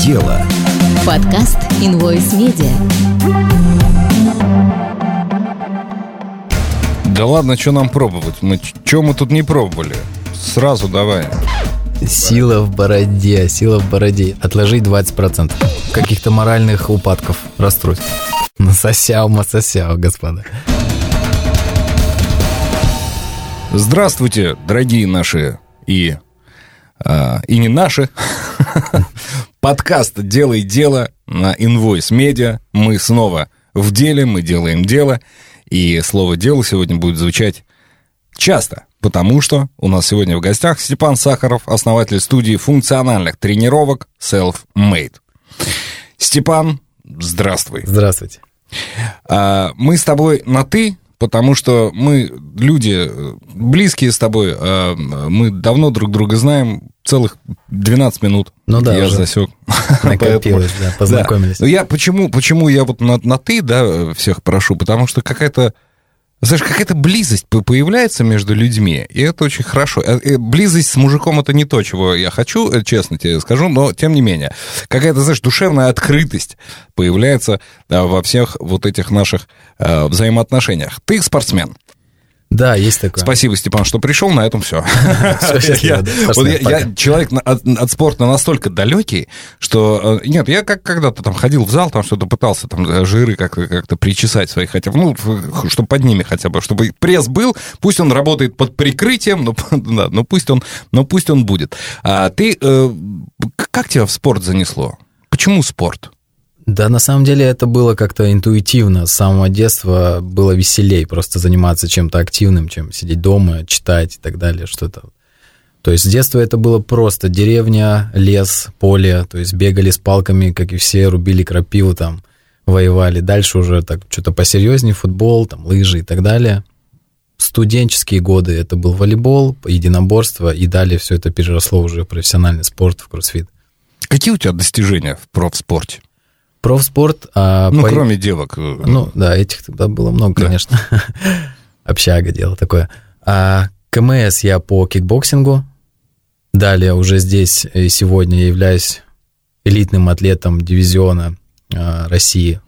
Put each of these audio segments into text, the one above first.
дело». Подкаст Invoice Media. Да ладно, что нам пробовать? Мы что мы тут не пробовали? Сразу давай. Сила в бороде, сила в бороде. Отложить 20%. Каких-то моральных упадков, расстройств. Насосял, масосял, господа. Здравствуйте, дорогие наши и, а, и не наши. Подкаст «Делай дело» на Invoice Media. Мы снова в деле, мы делаем дело. И слово «дело» сегодня будет звучать часто, потому что у нас сегодня в гостях Степан Сахаров, основатель студии функциональных тренировок Self-Made. Степан, здравствуй. Здравствуйте. А, Мы с тобой на «ты», потому что мы люди э, близкие с тобой, а мы давно друг друга знаем, целых 12 минут. Ну да, я уже засек. Накопилось, да, познакомились. Да. Ну, я почему, почему я вот на, на ты, да, всех прошу, потому что какая-то, знаешь, какая-то близость по- появляется между людьми, и это очень хорошо. Э, э, Близость с мужиком это не то, чего я хочу, э, честно тебе скажу, но тем не менее. Какая-то, знаешь, душевная открытость появляется во всех вот этих наших взаимоотношениях. Ты спортсмен. Да, есть такое. Спасибо, Степан, что пришел. На этом все. Я- человек от, спорта настолько далекий, что... э, Нет, я как когда-то там ходил в зал, там что-то пытался там э, жиры как-то как причесать свои, хотя бы, ну, чтобы под ними хотя бы, чтобы пресс был, пусть он работает под прикрытием, но, да, но, пусть, он, но пусть он будет. А ты... э, Как тебя в спорт занесло? Почему спорт? Да, на самом деле это было как-то интуитивно. С самого детства было веселей просто заниматься чем-то активным, чем сидеть дома, читать и так далее, что-то. То есть с детства это было просто деревня, лес, поле, то есть бегали с палками, как и все, рубили крапиву там, воевали. Дальше уже так что-то посерьезнее, футбол, там, лыжи и так далее. Студенческие годы это был волейбол, единоборство, и далее все это переросло уже в профессиональный спорт, в кроссфит. Какие у тебя достижения в профспорте? Профспорт... а, Ну, по- кроме девок. э, Ну, да, этих тогда было много, Да. конечно. Общага дело такое. А КМС я по кикбоксингу. Далее уже здесь э, сегодня я являюсь элитным атлетом дивизиона а, России,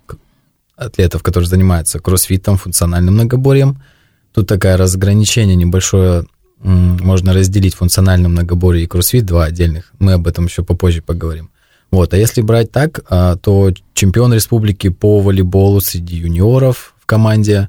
атлетов, которые занимаются кроссфитом, функциональным многоборьем. Тут такое разграничение небольшое, можно разделить функциональное многоборье и кроссфит, два отдельных. Мы об этом еще попозже поговорим. Вот, а если брать так, а, то чемпион республики по волейболу среди юниоров в команде,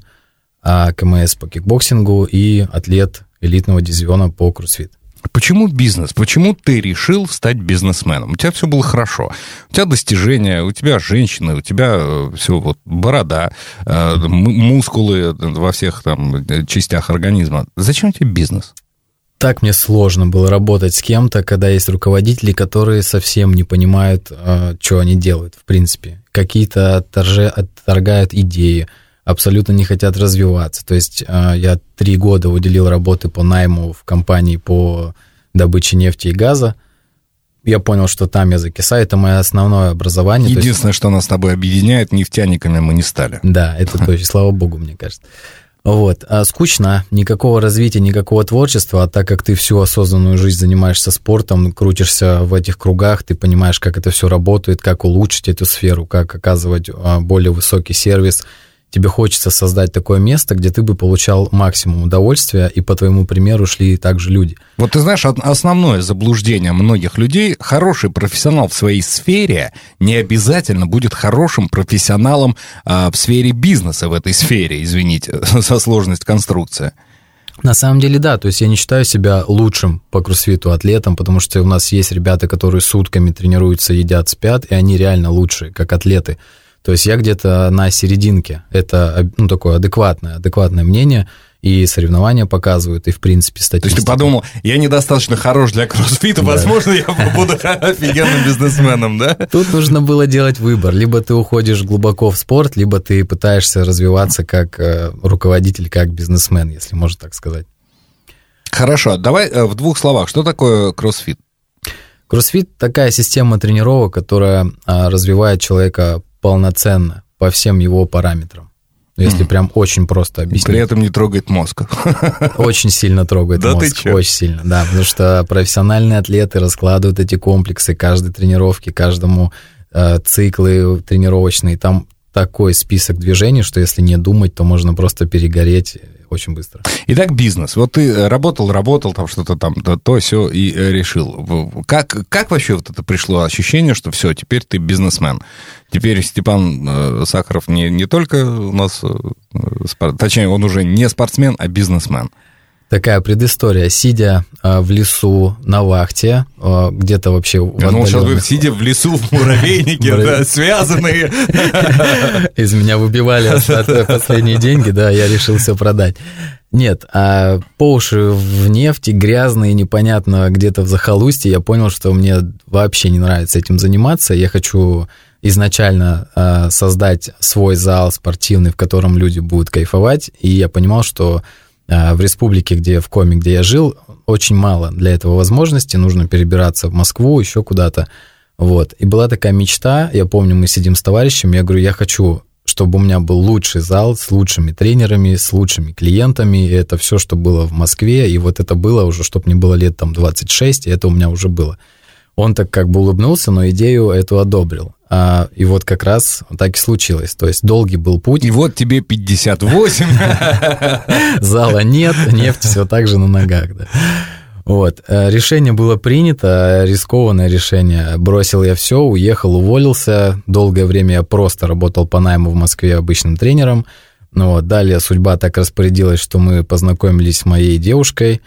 а КМС по кикбоксингу и атлет элитного дивизиона по кроссфит. Почему бизнес? Почему ты решил стать бизнесменом? У тебя все было хорошо. У тебя достижения, у тебя женщины, у тебя все вот борода, э, мускулы во всех там э, частях организма. Зачем тебе бизнес? Так мне сложно было работать с кем-то, когда есть руководители, которые совсем не понимают, что они делают, в принципе. Какие-то отторже- отторгают идеи, абсолютно не хотят развиваться. То есть э, я три года уделил работы по найму в компании по добыче нефти и газа. Я понял, что там я закисаю. Это мое основное образование. То есть- Единственное, что нас с тобой объединяет, нефтяниками мы не стали. да, это точно, слава богу, мне кажется. Вот. А скучно, никакого развития, никакого творчества, а так как ты всю осознанную жизнь занимаешься спортом, крутишься в этих кругах, ты понимаешь, как это все работает, как улучшить эту сферу, как оказывать а, более высокий сервис. Тебе хочется создать такое место, где ты бы получал максимум удовольствия, и по твоему примеру шли также люди. Вот ты знаешь, основное заблуждение многих людей, хороший профессионал в своей сфере не обязательно будет хорошим профессионалом а, в сфере бизнеса, в этой сфере, извините, за сложность конструкции. На самом деле, да, то есть я не считаю себя лучшим по кроссфиту атлетом, потому что у нас есть ребята, которые сутками тренируются, едят, спят, и они реально лучшие, как атлеты. То есть я где-то на серединке. Это ну, такое адекватное, адекватное мнение, и соревнования показывают, и в принципе То статистика. есть ты подумал, я недостаточно хорош для кроссфита, возможно, я буду офигенным бизнесменом, да? Тут нужно было делать выбор. Либо ты уходишь глубоко в спорт, либо ты пытаешься развиваться как э, руководитель, как бизнесмен, если можно так сказать. Хорошо, давай э, в двух словах, что такое кроссфит? Кроссфит такая система тренировок, которая а, развивает человека полноценно по всем его параметрам. Если прям очень просто объяснить. При этом не трогает мозг. Очень сильно трогает Да ты мозг. чё? Очень сильно, да. Потому что профессиональные атлеты раскладывают эти комплексы каждой тренировки, каждому э, циклы тренировочные. Там такой список движений, что если не думать, то можно просто перегореть очень быстро. Итак, бизнес. Вот ты работал, работал, там что-то там, да, то, все и э, решил. Как, как вообще вот это пришло ощущение, что все, теперь ты бизнесмен? Теперь Степан э, Сахаров не, не только у нас, э, точнее, он уже не спортсмен, а бизнесмен. Такая предыстория. Сидя э, в лесу на вахте, э, где-то вообще... в Я думал, сейчас будет сидя в лесу в муравейнике, связанные. Из меня выбивали остаток- последние деньги, да, я решил все продать. Нет, а по уши в нефти, грязно и непонятно где-то в захолустье, я понял, что мне вообще не нравится этим заниматься. Я хочу изначально а, создать свой зал спортивный, в котором люди будут кайфовать. И я понимал, что в республике, где в Коме, где я жил, очень мало для этого возможности. Нужно перебираться в Москву, еще куда-то. Вот. И была такая мечта, я помню, мы сидим с товарищем, я говорю, я хочу, чтобы у меня был лучший зал с лучшими тренерами, с лучшими клиентами, и это все, что было в Москве, и вот это было уже, чтобы мне было лет там 26, и это у меня уже было. Он так как бы улыбнулся, но идею эту одобрил. А, и вот как раз так и случилось. То есть долгий был путь, И вот тебе 58. зала нет, нефть все так же на ногах, да. Вот, э, решение было принято, рискованное решение. Бросил я все, уехал, уволился. Долгое время я просто работал по найму в Москве обычным тренером. Ну вот, далее судьба так распорядилась, что мы познакомились с моей девушкой,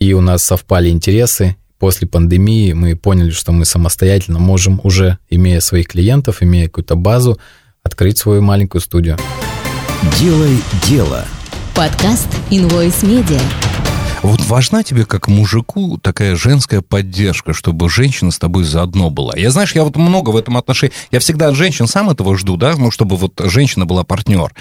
и у нас совпали интересы. После пандемии мы поняли, что мы самостоятельно можем уже, имея своих клиентов, имея какую-то базу, открыть свою маленькую студию. Делай дело. Подкаст Invoice Media. Вот важна тебе, как мужику, такая женская поддержка, чтобы женщина с тобой заодно была. Я, знаешь, я вот много в этом отношении... Я всегда от женщин сам этого жду, да, ну, чтобы вот женщина была партнер.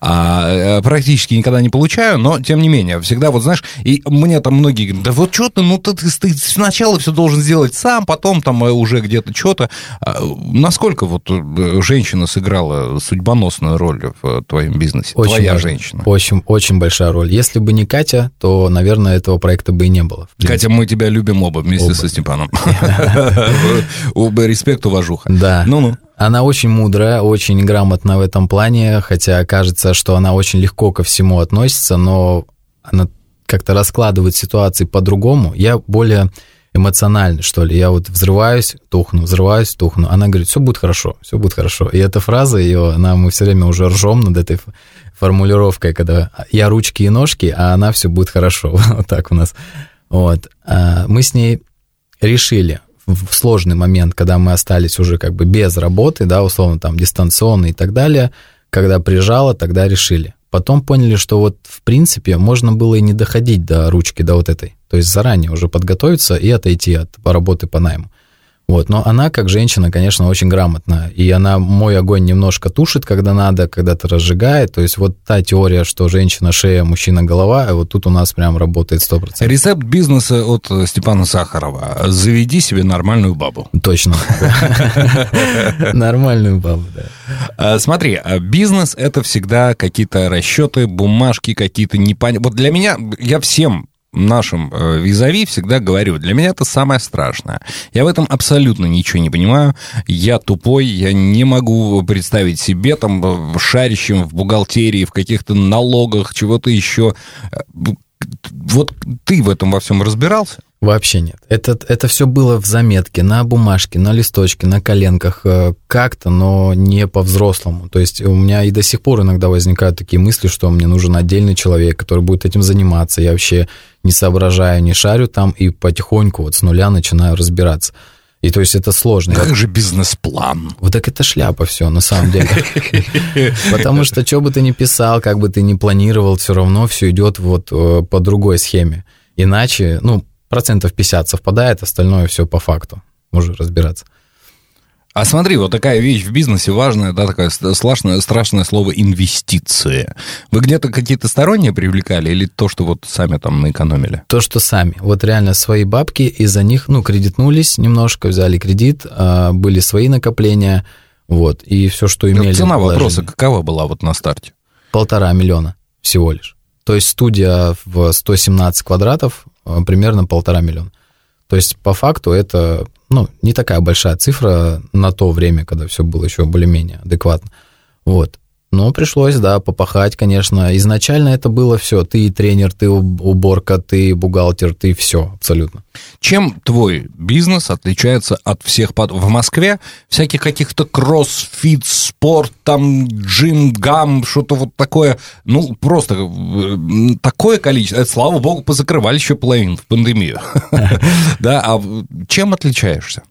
А, э, практически никогда не получаю, но, тем не менее, всегда вот, знаешь, и мне там многие говорят, да вот что ты, ну, ты, ты, ты сначала все должен сделать сам, потом там э, уже где-то что-то. А, насколько вот э, женщина сыграла судьбоносную роль в твоем бизнесе? Твоя важно. женщина. Очень, очень большая роль. Если бы не Катя, то, наверное, этого проекта бы и не было. Катя, мы тебя любим оба вместе Оба. со Степаном. Оба респект, уважуха. Да. Ну-ну. Она очень мудрая, очень грамотна в этом плане, хотя кажется, что она очень легко ко всему относится, но она как-то раскладывает ситуации по-другому. Я более эмоциональный, что ли. Я вот взрываюсь, тухну, взрываюсь, тухну. Она говорит, все будет хорошо, все будет хорошо. И эта фраза ее, она, мы все время уже ржем над этой формулировкой, когда я ручки и ножки, а она все будет хорошо. Вот так у нас. Вот. А Мы с ней решили в сложный момент, когда мы остались уже как бы без работы, да, условно там дистанционно и так далее, когда прижало, тогда решили. Потом поняли, что вот в принципе можно было и не доходить до ручки, до вот этой. То есть заранее уже подготовиться и отойти от работы по найму. Вот, но она, как женщина, конечно, очень грамотна. И она мой огонь немножко тушит, когда надо, когда-то разжигает. То есть вот та теория, что женщина шея, мужчина голова, вот тут у нас прям работает 100%. Рецепт бизнеса от э, Степана Сахарова. Заведи себе нормальную бабу. Точно. Нормальную бабу, да. А, Смотри, а бизнес это всегда какие-то расчеты, бумажки какие-то непонятные. Вот для меня, я всем нашим э, визави всегда говорю, для меня это самое страшное. Я в этом абсолютно ничего не понимаю. Я тупой, я не могу представить себе там э, шарящим в бухгалтерии, в каких-то налогах, чего-то еще. Э, Вот ты в этом во всем разбирался? Вообще нет. Это, это все было в заметке, на бумажке, на листочке, на коленках, э, как-то, но не по-взрослому. То есть у меня и до сих пор иногда возникают такие мысли, что мне нужен отдельный человек, который будет этим заниматься. Я вообще не соображаю, не шарю там и потихоньку вот с нуля начинаю разбираться. И то есть это сложно. Как же бизнес-план? Вот так это шляпа все, на самом деле. Потому что что бы ты ни писал, как бы ты ни планировал, все равно все идет вот э, по другой схеме. Иначе, ну, процентов 50 совпадает, остальное все по факту. Можно разбираться. А смотри, вот такая вещь в бизнесе важная, да, такое страшное, страшное слово инвестиции. Вы где-то какие-то сторонние привлекали или то, что вот сами там наэкономили? То, что сами. Вот реально свои бабки, из-за них, ну, кредитнулись немножко, взяли кредит, а, были свои накопления, вот, и все, что имели. Цена вложили. вопроса какова была вот на старте? полтора миллиона всего лишь. То есть студия в 117 квадратов э, примерно полтора миллиона. То есть по факту это ну, не такая большая цифра на то время, когда все было еще более-менее адекватно. Вот. Но пришлось, да, попахать, конечно. Изначально это было все. Ты тренер, ты уборка, ты бухгалтер, ты все абсолютно. Чем твой бизнес отличается от всех под... в Москве? Всяких каких-то кроссфит, спорт, там, джим, гам, что-то вот такое. Ну, просто э, такое количество. Это, слава богу, позакрывали еще половину в пандемию. Да, а чем отличаешься?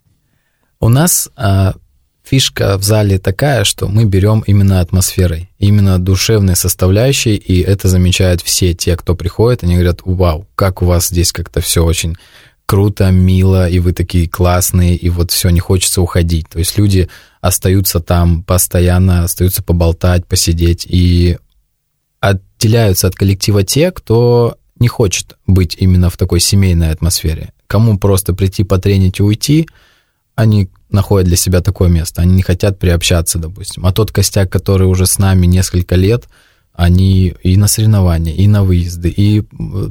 У нас а, фишка в зале такая, что мы берем именно атмосферой, именно душевной составляющей, и это замечают все те, кто приходит, они говорят, вау, как у вас здесь как-то все очень круто, мило, и вы такие классные, и вот все, не хочется уходить. То есть люди остаются там постоянно, остаются поболтать, посидеть, и отделяются от коллектива те, кто не хочет быть именно в такой семейной атмосфере. Кому просто прийти потренить и уйти, они находят для себя такое место. Они не хотят приобщаться, допустим. А тот костяк, который уже с нами несколько лет, они и на соревнования, и на выезды, и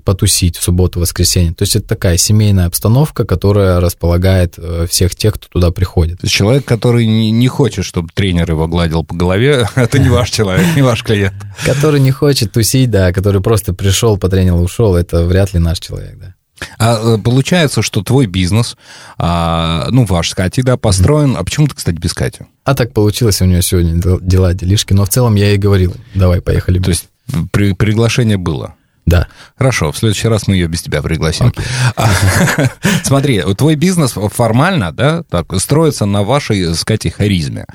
потусить в субботу, воскресенье. То есть это такая семейная обстановка, которая располагает э, всех тех, кто туда приходит. Человек, который не, хочет, чтобы тренер его гладил по голове, это не ваш человек, не ваш клиент. Который не хочет тусить, да, который просто пришел, потренил, ушел, это вряд ли наш человек, да. А э, получается, что твой бизнес, а, ну, ваш с Катей, да, построен. А почему ты, кстати, без Кати? А так получилось, у нее сегодня дела, делишки. Но в целом я ей говорил, давай, поехали. То есть при, приглашение было? Да. Хорошо, в следующий раз мы ее без тебя пригласим. Okay. Смотри, твой бизнес формально, да, так, строится на вашей с Катей харизме.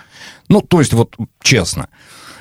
Ну, то есть, вот честно,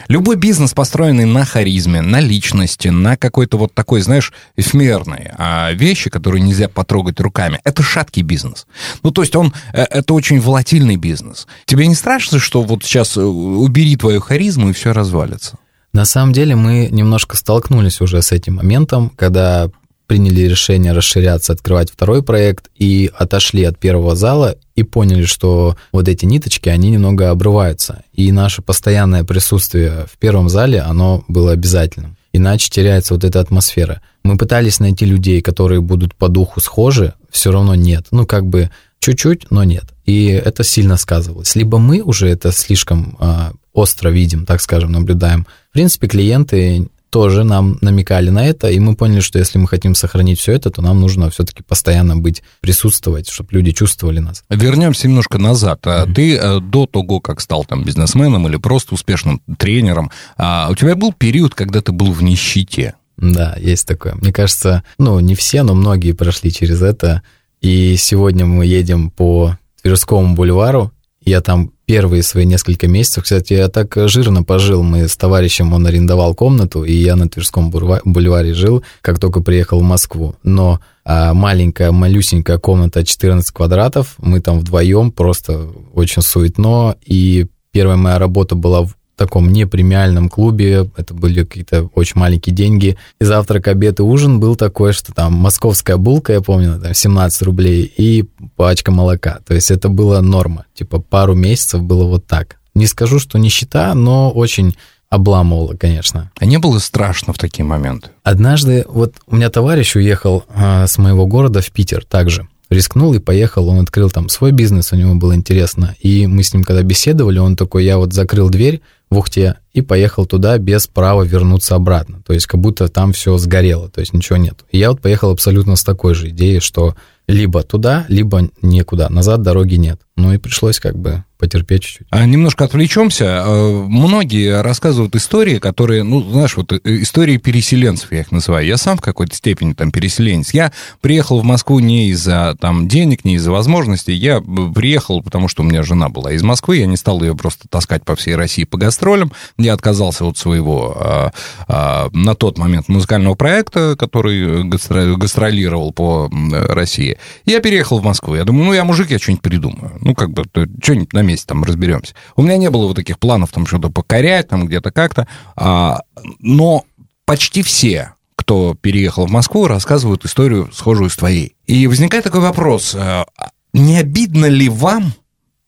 Любой бизнес, построенный на харизме, на личности, на какой-то вот такой, знаешь, эфемерной а, вещи, которые нельзя потрогать руками, это шаткий бизнес. Ну, то есть он, э, это очень волатильный бизнес. Тебе не страшно, что вот сейчас э, убери твою харизму и все развалится? На самом деле мы немножко столкнулись уже с этим моментом, когда приняли решение расширяться, открывать второй проект и отошли от первого зала и поняли, что вот эти ниточки, они немного обрываются. И наше постоянное присутствие в первом зале, оно было обязательным. Иначе теряется вот эта атмосфера. Мы пытались найти людей, которые будут по духу схожи, все равно нет. Ну, как бы чуть-чуть, но нет. И это сильно сказывалось. Либо мы уже это слишком э, остро видим, так скажем, наблюдаем. В принципе, клиенты тоже нам намекали на это, и мы поняли, что если мы хотим сохранить все это, то нам нужно все-таки постоянно быть, присутствовать, чтобы люди чувствовали нас. Вернемся немножко назад. Mm-hmm. Ты э, до того, как стал там бизнесменом или просто успешным тренером, а у тебя был период, когда ты был в нищете? Да, есть такое. Мне кажется, ну, не все, но многие прошли через это. И сегодня мы едем по Тверскому бульвару, я там первые свои несколько месяцев, кстати, я так жирно пожил. Мы с товарищем, он арендовал комнату, и я на Тверском бульваре жил, как только приехал в Москву. Но а, маленькая, малюсенькая комната 14 квадратов, мы там вдвоем, просто очень суетно, и первая моя работа была в таком непремиальном клубе, это были какие-то очень маленькие деньги. И завтрак, обед и ужин был такой, что там московская булка, я помню, там 17 рублей, и пачка молока. То есть это была норма. Типа пару месяцев было вот так. Не скажу, что нищета, но очень обламывало, конечно. А не было страшно в такие моменты? Однажды, вот у меня товарищ уехал а, с моего города в Питер также рискнул и поехал, он открыл там свой бизнес, у него было интересно. И мы с ним когда беседовали, он такой, я вот закрыл дверь в Ухте и поехал туда без права вернуться обратно. То есть как будто там все сгорело, то есть ничего нет. И я вот поехал абсолютно с такой же идеей, что либо туда, либо никуда, назад дороги нет. Ну и пришлось как бы потерпеть чуть-чуть. А немножко отвлечемся. А, многие рассказывают истории, которые, ну, знаешь, вот э, истории переселенцев, я их называю. Я сам в какой-то степени там переселенец. Я приехал в Москву не из-за там денег, не из-за возможностей. Я приехал, потому что у меня жена была из Москвы. Я не стал ее просто таскать по всей России по гастролям. Я отказался от своего а, а, на тот момент музыкального проекта, который гастролировал по России. Я переехал в Москву. Я думаю, ну, я мужик, я что-нибудь придумаю. Ну, как бы, что-нибудь на месте там разберемся. У меня не было вот таких планов там что-то покорять, там где-то как-то. А, но почти все, кто переехал в Москву, рассказывают историю, схожую с твоей. И возникает такой вопрос. А, не обидно ли вам,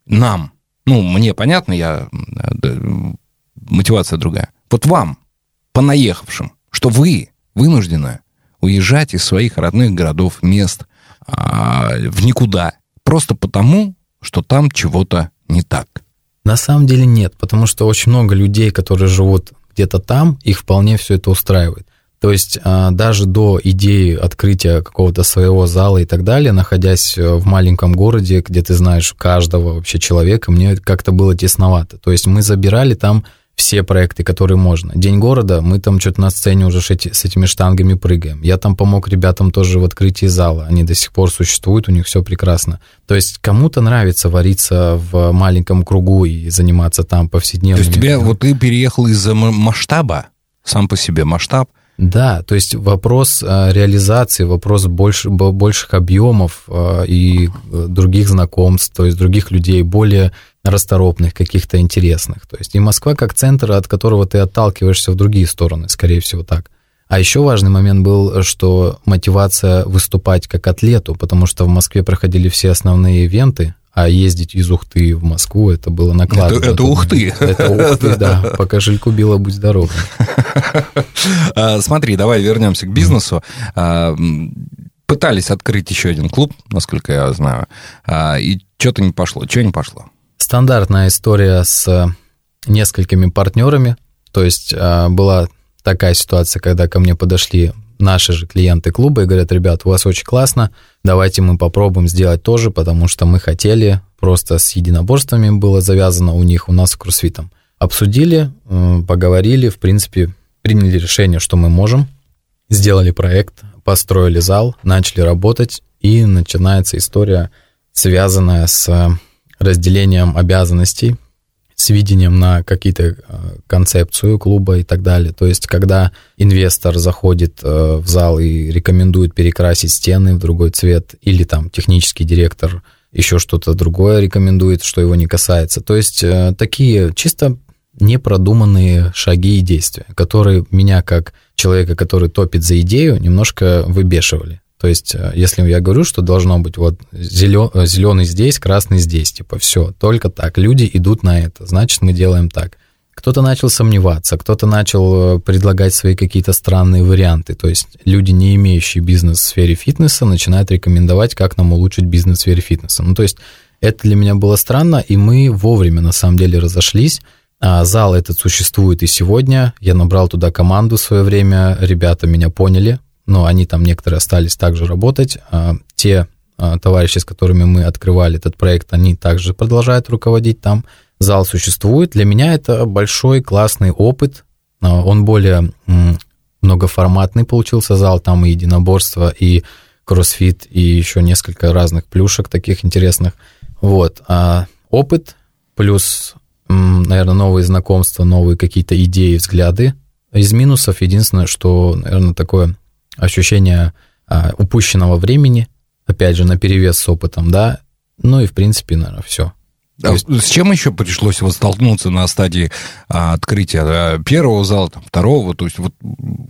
нам, ну, мне понятно, я, мотивация другая, вот вам, понаехавшим, что вы вынуждены уезжать из своих родных городов, мест а, в никуда, просто потому, что там чего-то не так. На самом деле нет, потому что очень много людей, которые живут где-то там, их вполне все это устраивает. То есть а, даже до идеи открытия какого-то своего зала и так далее, находясь э, в маленьком городе, где ты знаешь каждого вообще человека, мне как-то было тесновато. То есть мы забирали там все проекты, которые можно. День города, мы там что-то на сцене уже с этими штангами прыгаем. Я там помог ребятам тоже в открытии зала. Они до сих пор существуют, у них все прекрасно. То есть кому-то нравится вариться в маленьком кругу и заниматься там повседневно. То есть тебе, вот ты переехал из-за масштаба, сам по себе масштаб, да, то есть вопрос а, реализации, вопрос больше, больших объемов а, и э, других знакомств, то есть других людей, более расторопных, каких-то интересных. То есть и Москва как центр, от которого ты отталкиваешься в другие стороны, скорее всего так. А еще важный момент был, что мотивация выступать как атлету, потому что в Москве проходили все основные ивенты, а ездить из Ухты в Москву, это было накладно. Это, это Ухты. Это Ухты, да. По кошельку била, будь здоров. А, смотри, давай вернемся к бизнесу. А, пытались открыть еще один клуб, насколько я знаю, а, и что-то не пошло. Что не пошло? Стандартная история с несколькими партнерами. То есть была такая ситуация, когда ко мне подошли наши же клиенты клуба и говорят, ребят, у вас очень классно, давайте мы попробуем сделать тоже, потому что мы хотели, просто с единоборствами было завязано у них, у нас с кроссфитом. Обсудили, э, поговорили, в принципе, приняли решение, что мы можем, сделали проект, построили зал, начали работать, и начинается история, связанная с разделением обязанностей, с видением на какие-то э, концепцию клуба и так далее. То есть, когда инвестор заходит э, в зал и рекомендует перекрасить стены в другой цвет, или там технический директор еще что-то другое рекомендует, что его не касается. То есть, э, такие чисто непродуманные шаги и действия, которые меня как человека, который топит за идею, немножко выбешивали. То есть, э, если я говорю, что должно быть вот зеленый здесь, красный здесь, типа все, только так. Люди идут на это, значит, мы делаем так. Кто-то начал сомневаться, кто-то начал э, предлагать свои какие-то странные варианты. То есть люди, не имеющие бизнес в сфере фитнеса, начинают рекомендовать, как нам улучшить бизнес в сфере фитнеса. Ну, то есть это для меня было странно, и мы вовремя, на самом деле, разошлись. А зал этот существует и сегодня. Я набрал туда команду в свое время, ребята меня поняли, но они там некоторые остались также работать. А те а, товарищи, с которыми мы открывали этот проект, они также продолжают руководить там. Зал существует. Для меня это большой классный опыт. А, он более многоформатный получился зал. Там и единоборство, и кроссфит, и еще несколько разных плюшек таких интересных. Вот. А опыт плюс, наверное, новые знакомства, новые какие-то идеи, взгляды. Из минусов единственное, что, наверное, такое ощущение а, упущенного времени, опять же, на перевес с опытом, да, ну и, в принципе, наверное, все. А есть... С чем еще пришлось вот столкнуться на стадии а, открытия а, первого зала, там, второго? То есть вот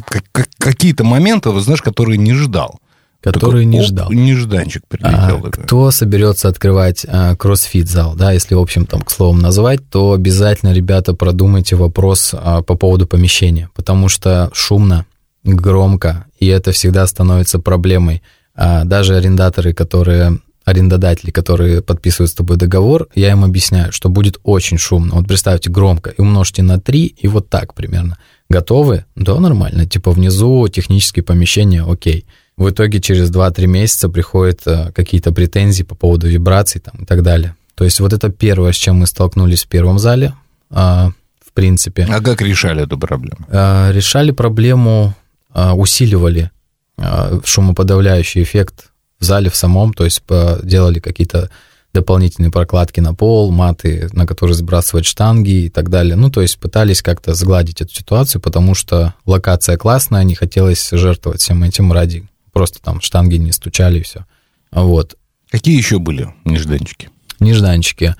как, как, какие-то моменты, вы знаешь, которые не ждал. Который не ждал. Нежданчик прилетел. А, кто соберется открывать а, кроссфит-зал, да, если, в общем, там, к слову назвать, то обязательно, ребята, продумайте вопрос а, по поводу помещения, потому что шумно, громко, и это всегда становится проблемой. А даже арендаторы, которые арендодатели, которые подписывают с тобой договор, я им объясняю, что будет очень шумно. Вот представьте, громко, и умножьте на 3, и вот так примерно. Готовы? Да, нормально. Типа внизу технические помещения, окей. В итоге через 2-3 месяца приходят э, какие-то претензии по поводу вибраций там, и так далее. То есть вот это первое, с чем мы столкнулись в первом зале, а, в принципе. А как решали эту проблему? А, решали проблему усиливали а, шумоподавляющий эффект в зале в самом, то есть делали какие-то дополнительные прокладки на пол, маты, на которые сбрасывать штанги и так далее. Ну, то есть пытались как-то сгладить эту ситуацию, потому что локация классная, не хотелось жертвовать всем этим ради просто там штанги не стучали и все. Вот. Какие еще были нежданчики? Нежданчики.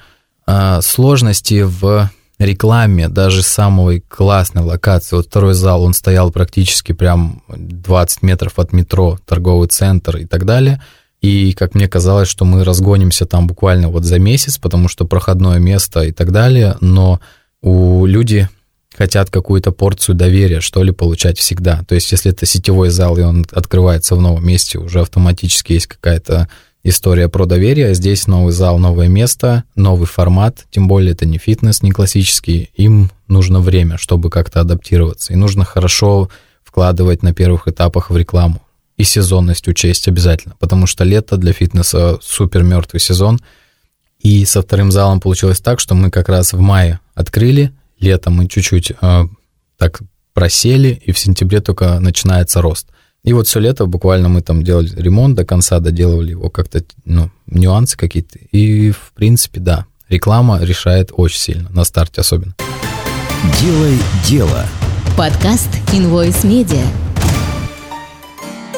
А, сложности в рекламе даже самой классной локации. Вот второй зал, он стоял практически прям 20 метров от метро, торговый центр и так далее. И как мне казалось, что мы разгонимся там буквально вот за месяц, потому что проходное место и так далее, но у люди хотят какую-то порцию доверия, что ли, получать всегда. То есть, если это сетевой зал, и он открывается в новом месте, уже автоматически есть какая-то история про доверие. Здесь новый зал, новое место, новый формат, тем более это не фитнес, не классический. Им нужно время, чтобы как-то адаптироваться. И нужно хорошо вкладывать на первых этапах в рекламу. И сезонность учесть обязательно, потому что лето для фитнеса супер мертвый сезон. И со вторым залом получилось так, что мы как раз в мае открыли, летом мы чуть-чуть э, так просели, и в сентябре только начинается рост. И вот все лето буквально мы там делали ремонт до конца, доделывали его как-то, ну, нюансы какие-то. И, в принципе, да, реклама решает очень сильно, на старте особенно. Делай дело. Подкаст Invoice Media.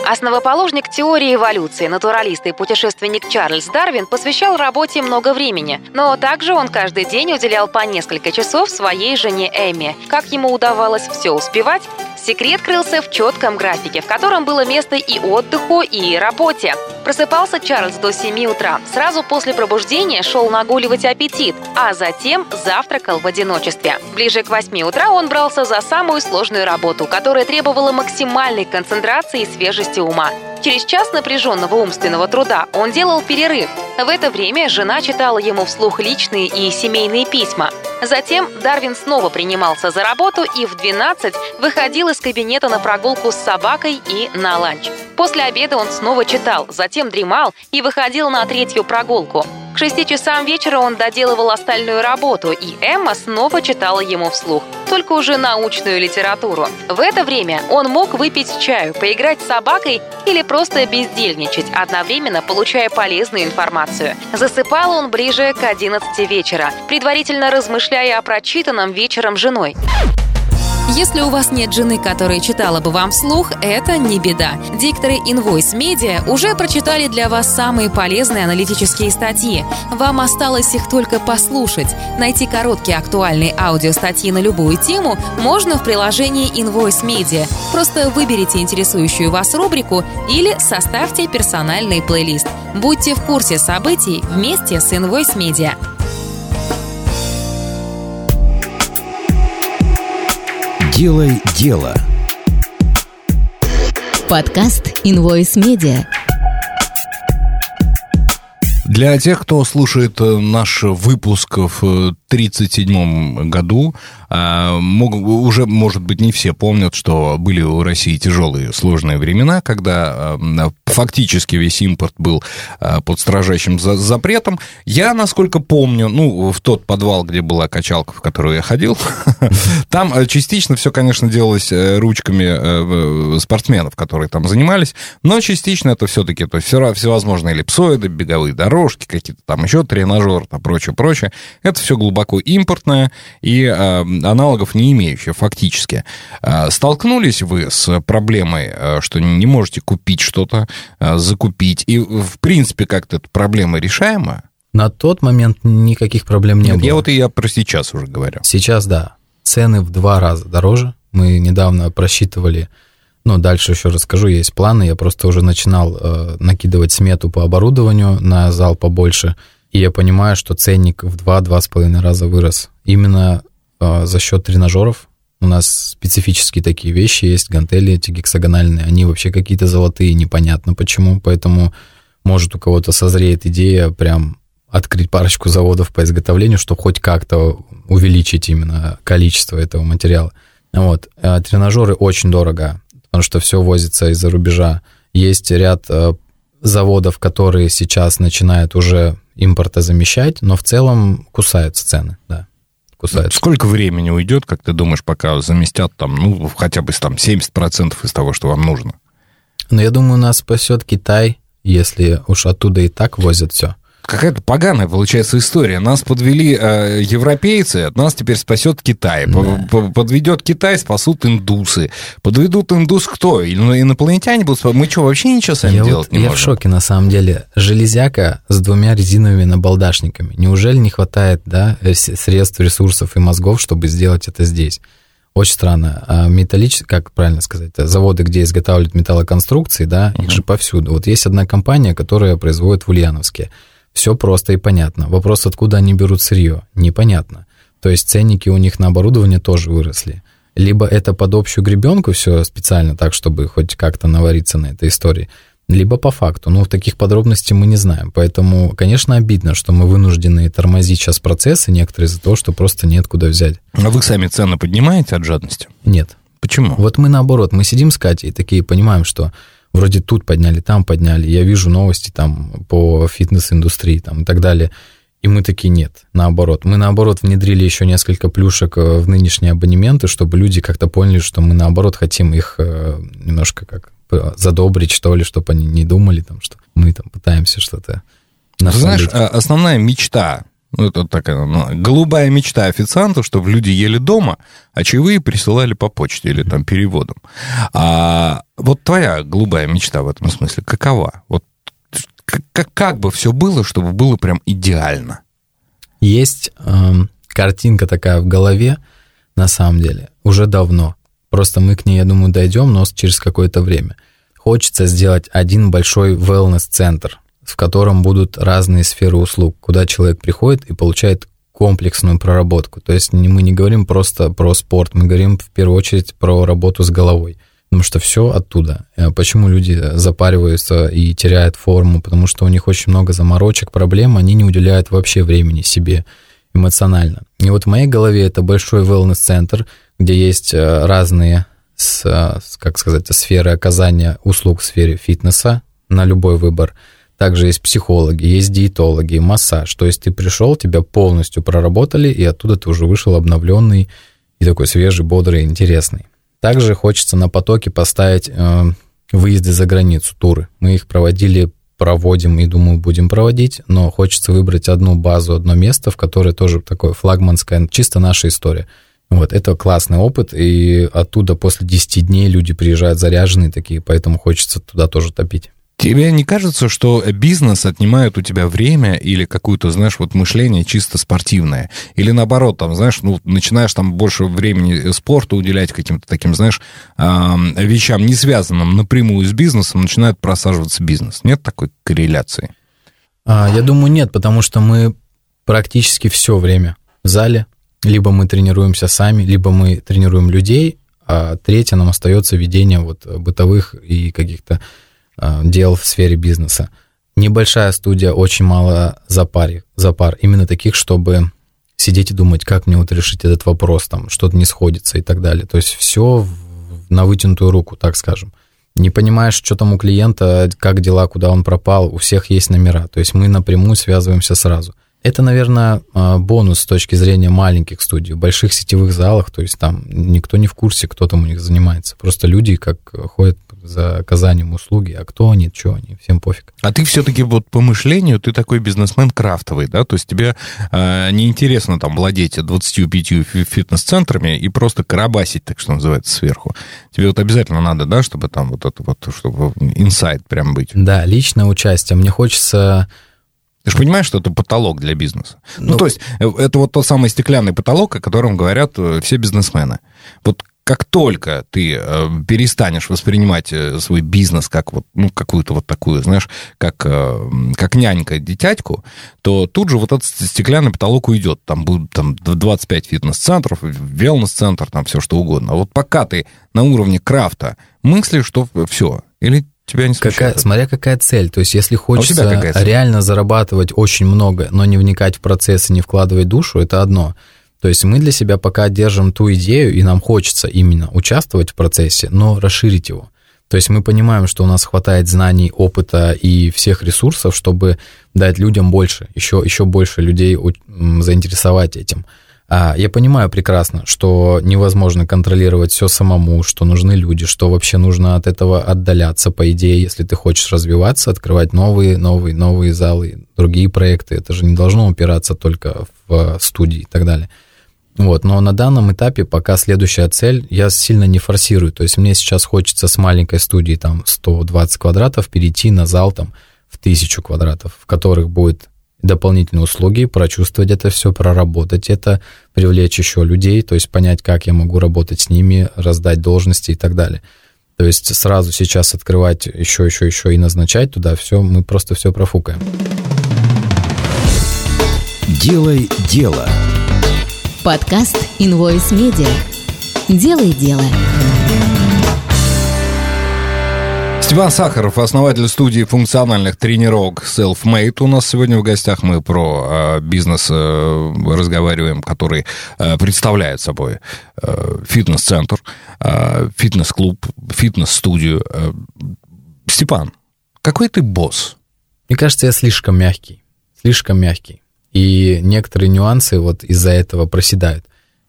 Основоположник теории эволюции, натуралист и путешественник Чарльз Дарвин посвящал работе много времени, но также он каждый день уделял по несколько часов своей жене Эми. Как ему удавалось все успевать? Секрет крылся в четком графике, в котором было место и отдыху, и работе. Просыпался Чарльз до 7 утра. Сразу после пробуждения шел нагуливать аппетит, а затем завтракал в одиночестве. Ближе к 8 утра он брался за самую сложную работу, которая требовала максимальной концентрации и свежести ума. Через час напряженного умственного труда он делал перерыв. В это время жена читала ему вслух личные и семейные письма. Затем Дарвин снова принимался за работу и в 12 выходил из кабинета на прогулку с собакой и на ланч. После обеда он снова читал, затем дремал и выходил на третью прогулку. К шести часам вечера он доделывал остальную работу, и Эмма снова читала ему вслух, только уже научную литературу. В это время он мог выпить чаю, поиграть с собакой или просто бездельничать, одновременно получая полезную информацию. Засыпал он ближе к 11 вечера, предварительно размышляя о прочитанном вечером женой. Если у вас нет жены, которая читала бы вам вслух, это не беда. Дикторы Invoice Media уже прочитали для вас самые полезные аналитические статьи. Вам осталось их только послушать. Найти короткие актуальные аудиостатьи на любую тему можно в приложении Invoice Media. Просто выберите интересующую вас рубрику или составьте персональный плейлист. Будьте в курсе событий вместе с Invoice Media. Делай дело. Подкаст Invoice Media. Для тех, кто слушает э, наш выпуск в 1937 году. А, мог, уже, может быть, не все помнят, что были у России тяжелые, сложные времена, когда а, фактически весь импорт был а, под строжайшим запретом. Я, насколько помню, ну, в тот подвал, где была качалка, в которую я ходил, там частично все, конечно, делалось э, ручками э, спортсменов, которые там занимались, но частично это все-таки то есть всевозможные эллипсоиды, беговые дорожки, какие-то там еще тренажеры, там прочее, прочее. Это все глубоко импортная и аналогов не имеющая фактически. Э, столкнулись вы с проблемой, э, что не можете купить что-то, э, закупить, и в принципе как-то эта проблема решаема? На тот момент никаких проблем не Нет, было. Я вот и я про сейчас уже говорю. Сейчас, да. Цены в два раза дороже. Мы недавно просчитывали, ну, дальше еще расскажу, есть планы. Я просто уже начинал э, накидывать смету по оборудованию на зал побольше. И я понимаю, что ценник в 2-2,5 раза вырос. Именно за счет тренажеров. У нас специфические такие вещи есть, гантели эти гексагональные, они вообще какие-то золотые, непонятно почему, поэтому может у кого-то созреет идея прям открыть парочку заводов по изготовлению, чтобы хоть как-то увеличить именно количество этого материала. Вот. А тренажеры очень дорого, потому что все возится из-за рубежа. Есть ряд э, заводов, которые сейчас начинают уже импорта замещать, но в целом кусаются цены, да. Кусаются. Сколько времени уйдет, как ты думаешь, пока заместят там, ну, хотя бы там 70% из того, что вам нужно? Ну, я думаю, нас спасет Китай, если уж оттуда и так возят все. Какая-то поганая получается история. Нас подвели э, европейцы, от нас теперь спасет Китай. Да. Подведет Китай, спасут индусы. Подведут индус кто? Инопланетяне будут спасать? Мы что, вообще ничего сами я делать вот, не я можем? в шоке, на самом деле. Железяка с двумя резиновыми набалдашниками. Неужели не хватает да, средств, ресурсов и мозгов, чтобы сделать это здесь? Очень странно. А металлические, как правильно сказать, заводы, где изготавливают металлоконструкции, да, uh-huh. их же повсюду. Вот есть одна компания, которая производит в Ульяновске. Все просто и понятно. Вопрос, откуда они берут сырье, непонятно. То есть ценники у них на оборудование тоже выросли. Либо это под общую гребенку все специально так, чтобы хоть как-то навариться на этой истории, либо по факту. В таких подробностей мы не знаем. Поэтому, конечно, обидно, что мы вынуждены тормозить сейчас процессы некоторые из-за того, что просто нет куда взять. А вы сами цены поднимаете от жадности? Нет. Почему? Вот мы наоборот, мы сидим с Катей и такие понимаем, что вроде тут подняли, там подняли. Я вижу новости там по фитнес-индустрии там и так далее. И мы такие, нет, наоборот. Мы, наоборот, внедрили еще несколько плюшек э, в нынешние абонементы, чтобы люди как-то поняли, что мы, наоборот, хотим их э, немножко как задобрить, что ли, чтобы они не думали, там, что мы там пытаемся что-то Знаешь, а, основная мечта ну, это такая ну, голубая мечта официанта, чтобы люди ели дома, а чаевые присылали по почте или там переводом. А вот твоя голубая мечта в этом смысле какова? Вот как, как бы все было, чтобы было прям идеально? Есть э, картинка такая в голове, на самом деле, уже давно. Просто мы к ней, я думаю, дойдем, но через какое-то время. Хочется сделать один большой wellness-центр, в котором будут разные сферы услуг, куда человек приходит и получает комплексную проработку. То есть мы не говорим просто про спорт, мы говорим в первую очередь про работу с головой. Потому что все оттуда. Э, почему люди запариваются и теряют форму? Потому что у них очень много заморочек, проблем, они не уделяют вообще времени себе эмоционально. И вот в моей голове это большой wellness-центр, где есть э, разные, как сказать, сферы оказания услуг в сфере фитнеса на любой выбор – также есть психологи, есть диетологи, массаж. То есть ты пришел, тебя полностью проработали, и оттуда ты уже вышел обновленный и такой свежий, бодрый, интересный. Также хочется на потоке поставить э, выезды за границу, туры. Мы их проводили, проводим и, думаю, будем проводить, но хочется выбрать одну базу, одно место, в которое тоже такое флагманское, чисто наша история. Вот, это классный опыт, и оттуда после 10 дней люди приезжают заряженные такие, поэтому хочется туда тоже топить. Тебе не кажется, что бизнес отнимает у тебя время или какое-то, знаешь, вот мышление чисто спортивное? Или наоборот, там, знаешь, ну, начинаешь там больше времени спорту уделять каким-то таким, знаешь, вещам, не связанным напрямую с бизнесом, начинает просаживаться бизнес. Нет такой корреляции? А, я думаю, нет, потому что мы практически все время в зале. Либо мы тренируемся сами, либо мы тренируем людей, а третье нам остается ведение вот бытовых и каких-то Э, дел в сфере бизнеса. Небольшая студия, очень мало запар, запар. Именно таких, чтобы сидеть и думать, как мне вот решить этот вопрос, там, что-то не сходится и так далее. То есть все на вытянутую руку, так скажем. Не понимаешь, что там у клиента, как дела, куда он пропал, у всех есть номера. То есть мы напрямую связываемся сразу. Это, наверное, э, бонус с точки зрения маленьких студий. В больших сетевых залах, то есть там никто не в курсе, кто там у них занимается. Просто люди как ходят за оказанием услуги, а кто они, что они, всем пофиг. А ты все-таки вот по мышлению, ты такой бизнесмен крафтовый, да? То есть тебе э, неинтересно там владеть 25 фитнес-центрами и просто карабасить, так что называется, сверху. Тебе вот обязательно надо, да, чтобы там вот это вот, чтобы инсайт прям быть. Да, личное участие. Мне хочется... Ты же понимаешь, что это потолок для бизнеса. Ну, ну, то есть, э, это вот тот самый стеклянный потолок, о котором говорят э, все бизнесмены. Вот как только ты э, перестанешь воспринимать э, свой бизнес как вот, ну, какую-то вот такую, знаешь, как, э, как нянька дитятьку, то тут же вот этот стеклянный потолок уйдет. Там будут там 25 фитнес-центров, велнес-центр, там все что угодно. А вот пока ты на уровне крафта мыслишь, что все, или тебя не смущает? Какая, смотря какая цель. То есть, если хочется а реально зарабатывать очень много, но не вникать в процесс и не вкладывать душу, это одно. То есть мы для себя пока держим ту идею, и нам хочется именно участвовать в процессе, но расширить его. То есть мы понимаем, что у нас хватает знаний, опыта и всех ресурсов, чтобы дать людям больше, еще, еще больше людей заинтересовать этим. А я понимаю прекрасно, что невозможно контролировать все самому, что нужны люди, что вообще нужно от этого отдаляться, по идее, если ты хочешь развиваться, открывать новые, новые, новые залы, другие проекты. Это же не должно упираться только в студии и так далее. Вот, но на данном этапе пока следующая цель, я сильно не форсирую. То есть мне сейчас хочется с маленькой студии там 120 квадратов перейти на зал там в 1000 квадратов, в которых будет дополнительные услуги, прочувствовать это все, проработать это, привлечь еще людей, то есть понять, как я могу работать с ними, раздать должности и так далее. То есть сразу сейчас открывать еще, еще, еще и назначать туда все, мы просто все профукаем. Делай дело. Подкаст Invoice Media. Делай дело. Степан Сахаров, основатель студии функциональных тренировок Selfmade. У нас сегодня в гостях мы про э, бизнес э, разговариваем, который э, представляет собой э, фитнес-центр, э, фитнес-клуб, фитнес-студию. Э, Степан, какой ты босс? Мне кажется, я слишком мягкий. Слишком мягкий. И некоторые нюансы вот из-за этого проседают.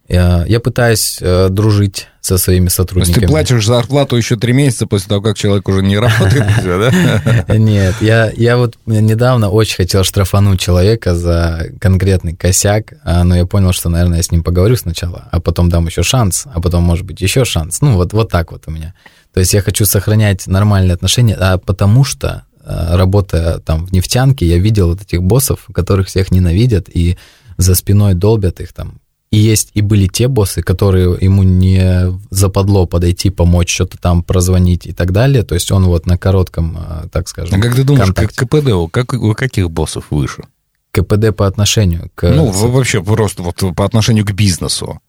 Я, пытаюсь э, дружить со своими сотрудниками. То есть ты платишь зарплату еще три месяца после того, как человек уже не работает, да? Нет, я, я вот недавно очень хотел штрафануть человека за конкретный косяк, а, но я понял, что, наверное, я с ним поговорю сначала, а потом дам еще шанс, а потом, может быть, еще шанс. Ну, вот, вот так вот у меня. То есть я хочу сохранять нормальные отношения, а потому что, работая там в нефтянке, я видел вот этих боссов, которых всех ненавидят, и за спиной долбят их там и есть, и были те боссы, которые ему не западло подойти, помочь, что-то там прозвонить и так далее. То есть он вот на коротком, а, так скажем, А как ты думаешь, контакте. как КПД, как, у каких боссов выше? КПД по отношению к... Ну, вообще просто вот по отношению к бизнесу.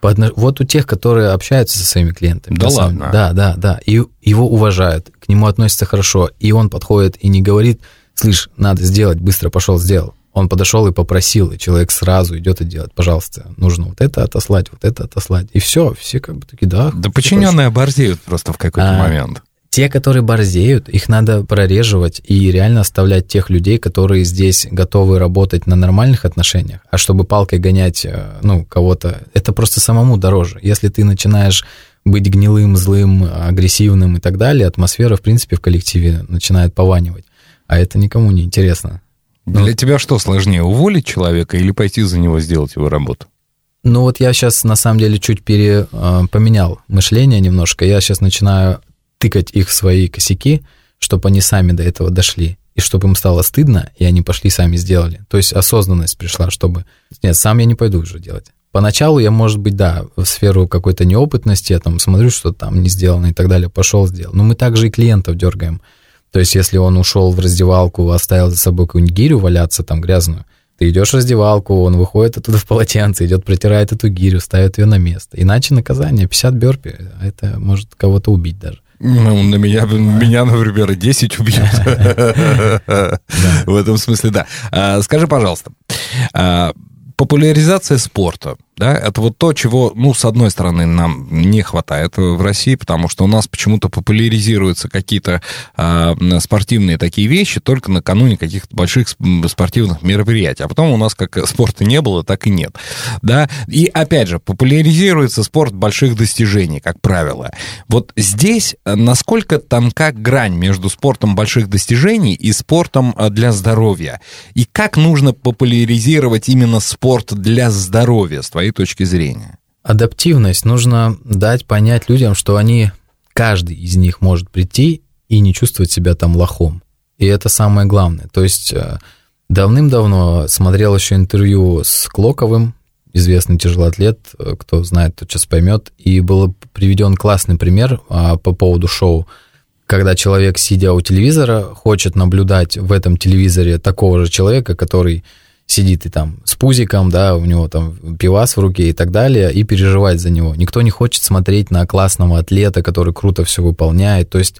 По одно... Вот у тех, которые общаются со своими клиентами. Да ладно? Самом... Да, да, да. И его уважают, к нему относятся хорошо. И он подходит и не говорит, слышь, надо сделать, быстро пошел, сделал. Он подошел и попросил, и человек сразу идет и делает, пожалуйста, нужно вот это отослать, вот это отослать. И все, все как бы такие, да. Да подчиненные оборзеют просто в какой-то а, момент. Те, которые борзеют, их надо прореживать и реально оставлять тех людей, которые здесь готовы работать на нормальных отношениях. А чтобы палкой гонять, э, ну, кого-то, это просто самому дороже. Если ты начинаешь быть гнилым, злым, агрессивным и так далее, атмосфера, в принципе, в коллективе начинает пованивать. А это никому не интересно. Ну, Для тебя что сложнее, уволить человека или пойти за него сделать его работу? Ну вот я сейчас на самом деле чуть пере, э, поменял мышление немножко. Я сейчас начинаю тыкать их в свои косяки, чтобы они сами до этого дошли. И чтобы им стало стыдно, и они пошли сами сделали. То есть осознанность пришла, чтобы... Нет, сам я не пойду уже делать. Поначалу я, может быть, да, в сферу какой-то неопытности, я там смотрю, что там не сделано и так далее, пошел, сделал. Но мы также и клиентов дергаем. То есть, если он ушел в раздевалку, оставил за собой какую-нибудь гирю валяться там грязную, ты идешь в раздевалку, он выходит оттуда в полотенце, идет, протирает эту гирю, ставит ее на место. Иначе наказание 50 бёрпи, это может кого-то убить даже. Ну, на меня, меня, например, 10 убьют. В этом смысле, да. А, скажи, пожалуйста, а, популяризация спорта – да, это вот то, чего, ну, с одной стороны, нам не хватает в России, потому что у нас почему-то популяризируются какие-то э, спортивные такие вещи только накануне каких-то больших спортивных мероприятий, а потом у нас как спорта не было, так и нет, да, и опять же, популяризируется спорт больших достижений, как правило. Вот здесь насколько тонка грань между спортом больших достижений и спортом а, для здоровья, и как нужно популяризировать именно спорт для здоровья, с твоей своей точки зрения? Адаптивность. Нужно дать понять людям, что они, каждый из них может прийти и не чувствовать себя там лохом. И это самое главное. То есть э, давным-давно смотрел еще интервью с Клоковым, известный тяжелоатлет, э, кто знает, тот сейчас поймет, и был приведен классный пример а, по поводу шоу, когда человек, сидя у телевизора, хочет наблюдать в этом телевизоре такого же человека, который сидит и там с пузиком, да, у него там пивас в руке и так далее, и переживать за него. Никто не хочет смотреть на классного атлета, который круто все выполняет. То есть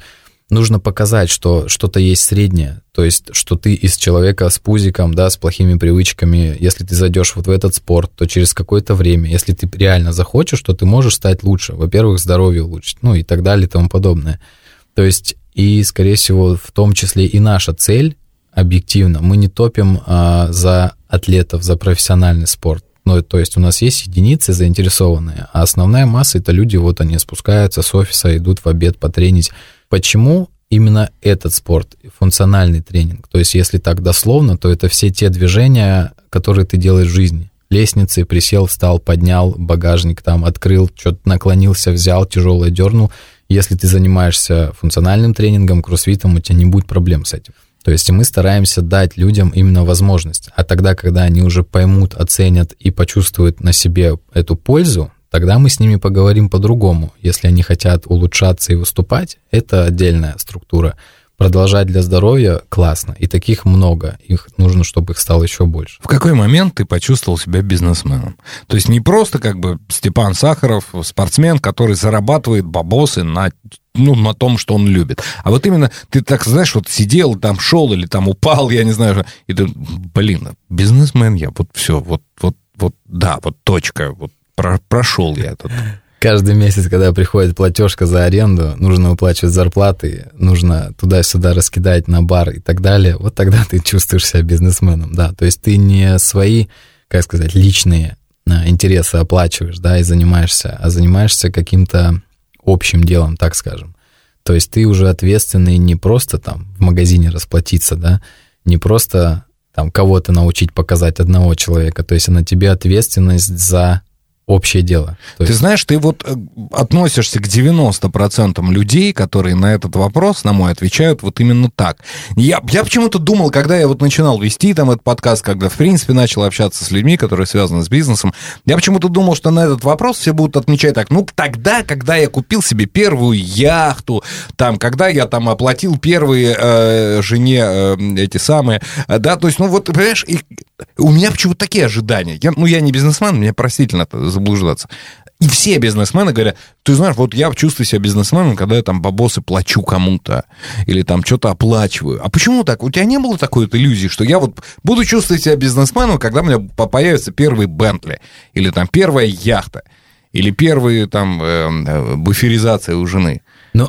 нужно показать, что что-то есть среднее. То есть, что ты из человека с пузиком, да, с плохими привычками, если ты зайдешь вот в этот спорт, то через какое-то время, если ты реально захочешь, то ты можешь стать лучше. Во-первых, здоровье улучшить, ну и так далее и тому подобное. То есть, и, скорее всего, в том числе и наша цель объективно. Мы не топим а, за атлетов, за профессиональный спорт. Ну, то есть у нас есть единицы заинтересованные, а основная масса это люди, вот они спускаются с офиса, идут в обед потренить. Почему именно этот спорт, функциональный тренинг? То есть если так дословно, то это все те движения, которые ты делаешь в жизни. Лестницы, присел, встал, поднял багажник, там открыл, что-то наклонился, взял, тяжелое дернул. Если ты занимаешься функциональным тренингом, кроссфитом, у тебя не будет проблем с этим. То есть мы стараемся дать людям именно возможность. А тогда, когда они уже поймут, оценят и почувствуют на себе эту пользу, тогда мы с ними поговорим по-другому. Если они хотят улучшаться и выступать, это отдельная структура. продолжать для здоровья классно. И таких много. Их нужно, чтобы их стало еще больше. В какой момент ты почувствовал себя бизнесменом? То есть не просто как бы Степан Сахаров, спортсмен, который зарабатывает бабосы на ну, на том, что он любит. А вот именно ты так, знаешь, вот сидел, там шел или там упал, я не знаю, и ты, блин, бизнесмен я, вот все, вот, вот, вот, да, вот точка, вот про, прошел я этот. Каждый месяц, когда приходит платежка за аренду, нужно уплачивать зарплаты, нужно туда-сюда раскидать на бар и так далее. Вот тогда ты чувствуешь себя бизнесменом, да. То есть ты не свои, как сказать, личные а, интересы оплачиваешь, да, и занимаешься, а занимаешься каким-то общим делом, так скажем. То есть ты уже ответственный не просто там в магазине расплатиться, да, не просто там кого-то научить показать одного человека, то есть на тебе ответственность за общее дело. То ты есть... знаешь, ты вот э, относишься к 90% людей, которые на этот вопрос, на мой, отвечают вот именно так. Я, я почему-то думал, когда я вот начинал вести там этот подкаст, когда, в принципе, начал общаться с людьми, которые связаны с бизнесом, я почему-то думал, что на этот вопрос все будут отмечать так, ну, тогда, когда я купил себе первую яхту, там, когда я там оплатил первые э, жене э, эти самые, э, да, то есть, ну, вот, понимаешь, и у меня почему-то такие ожидания. Я, ну, я не бизнесмен, мне простительно заблуждаться. И все бизнесмены говорят, ты знаешь, вот я чувствую себя бизнесменом, когда я там бабосы плачу кому-то, или там что-то оплачиваю. А почему так? У тебя не было такой вот иллюзии, что я вот буду чувствовать себя бизнесменом, когда у меня появится первый Бентли, или там первая яхта, или первые там э, буферизация у жены? Ну,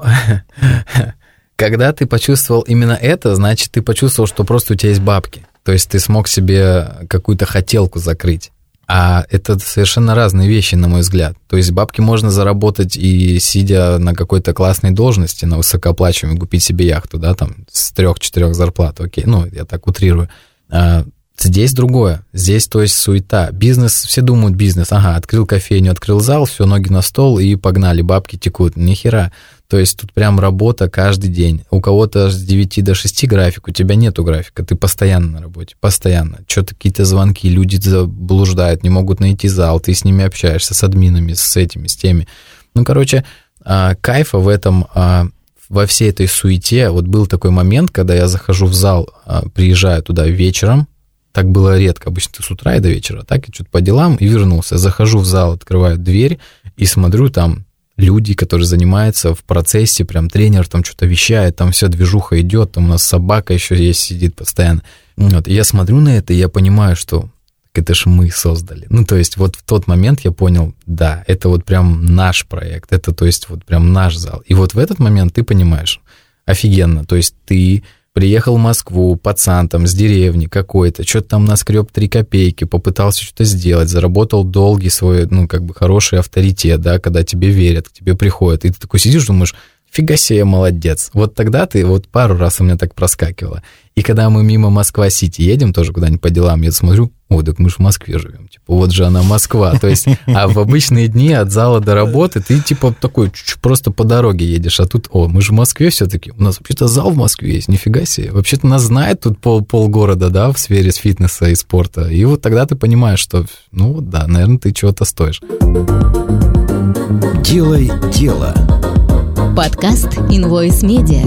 когда ты почувствовал именно это, значит, ты почувствовал, что просто у тебя есть бабки. То есть ты смог себе какую-то хотелку закрыть. А это совершенно разные вещи, на мой взгляд. То есть бабки можно заработать и сидя на какой-то классной должности, на высокооплачиваемой, купить себе яхту, да, там, с трех-четырех зарплат, окей, ну, я так утрирую. А здесь другое. Здесь, то есть, суета. Бизнес, все думают бизнес, ага, открыл кофейню, открыл зал, все, ноги на стол и погнали, бабки текут. Ни хера. То есть тут прям работа каждый день. У кого-то с 9 до 6 график, у тебя нету графика, ты постоянно на работе, постоянно. Что-то какие-то звонки, люди заблуждают, не могут найти зал, ты с ними общаешься, с админами, с этими, с теми. Ну, короче, а, кайфа в этом, а, во всей этой суете. Вот был такой момент, когда я захожу в зал, а, приезжаю туда вечером, так было редко, обычно ты с утра и до вечера, так, и что-то по делам, и вернулся. Захожу в зал, открываю дверь и смотрю, там люди, которые занимаются в процессе, прям тренер там что-то вещает, там вся движуха идет, там у нас собака еще есть, сидит постоянно. Вот, и я смотрю на это, и я понимаю, что это же мы создали. Ну, то есть вот в тот момент я понял, да, это вот прям наш проект, это то есть вот прям наш зал. И вот в этот момент ты понимаешь, офигенно, то есть ты Приехал в Москву, пацан там с деревни какой-то, что-то там наскреб три копейки, попытался что-то сделать, заработал долгий свой, ну, как бы хороший авторитет, да, когда тебе верят, к тебе приходят. И ты такой сидишь, думаешь, фига себе, молодец. Вот тогда ты, вот пару раз у меня так проскакивало. И когда мы мимо Москва-Сити едем, тоже куда-нибудь по делам, я смотрю, о, так мы же в Москве живем. Типа, вот же она Москва. То есть, а в обычные дни от зала до работы ты, типа, такой чуть-чуть просто по дороге едешь. А тут, о, мы же в Москве все-таки. У нас вообще-то зал в Москве есть, нифига себе. Вообще-то нас знает тут пол, полгорода, да, в сфере фитнеса и спорта. И вот тогда ты понимаешь, что, ну, да, наверное, ты чего-то стоишь. Делай дело. Подкаст Invoice Media.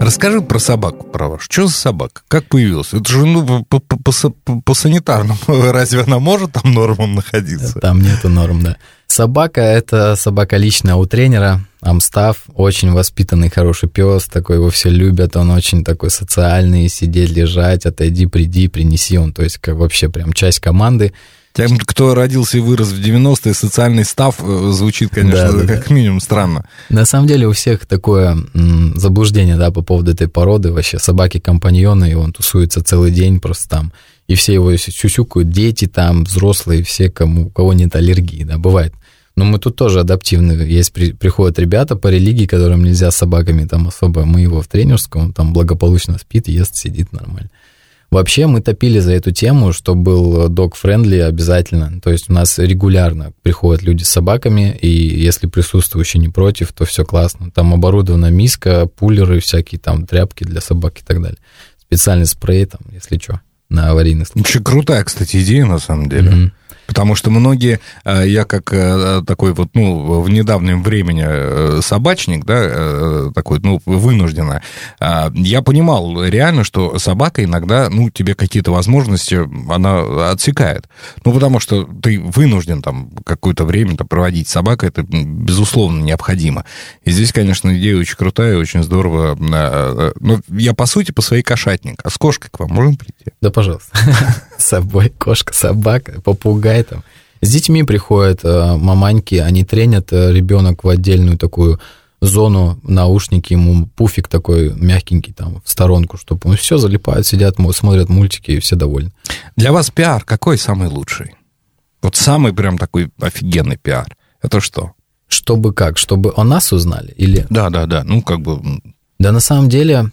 Расскажи про собаку, про вашу. Что за собака? Как появилась? Это же ну, по, по, по, по санитарному. Разве она может там нормам находиться? Там нету норм, да. Собака — это собака личная у тренера. Амстав, очень воспитанный, хороший пес, такой его все любят, он очень такой социальный, сидеть, лежать, отойди, приди, принеси, он, то есть, как вообще прям часть команды. Тем, кто родился и вырос в 90-е, социальный став э, звучит, конечно, да, да, как да. минимум странно. На самом деле у всех такое м, заблуждение, да, по поводу этой породы. Вообще собаки-компаньоны, и он тусуется целый день просто там. И все его сюсюкают, дети там, взрослые, все, кому, у кого нет аллергии, да, бывает. Но мы тут тоже адаптивны. Есть при, приходят ребята по религии, которым нельзя с собаками там особо. Мы его в тренерском, он там благополучно спит, ест, сидит нормально. Вообще мы топили за эту тему, что был dog-friendly обязательно. То есть у нас регулярно приходят люди с собаками, и если присутствующие не против, то все классно. Там оборудована миска, пулеры, всякие там тряпки для собак и так далее. Специальный спрей там, если что, на аварийный случай. Очень крутая, кстати, идея на самом деле. Mm-hmm. Потому что многие, э, я как э, такой вот, ну, в недавнем времени э, собачник, да, такой, ну, вынужденно, я понимал реально, что собака иногда, ну, тебе какие-то возможности, она отсекает. Ну, потому что ты вынужден там какое-то время там, проводить с собакой, это, безусловно, необходимо. И здесь, конечно, идея очень крутая, очень здорово. Но я, по сути, по своей кошатник. А с кошкой к вам можем прийти? Да, пожалуйста. С собой кошка, собака, попугай там. С детьми приходят э, маманьки, они тренят э, ребенок в отдельную такую зону, наушники, ему пуфик такой мягкенький там в сторонку, чтобы он все залипают, сидят, смотрят мультики и все довольны. Для вас пиар какой самый лучший? Вот самый прям такой офигенный пиар. Это что? Чтобы как? Чтобы о нас узнали? Или... Да, да, да. Ну, как бы... Да на самом деле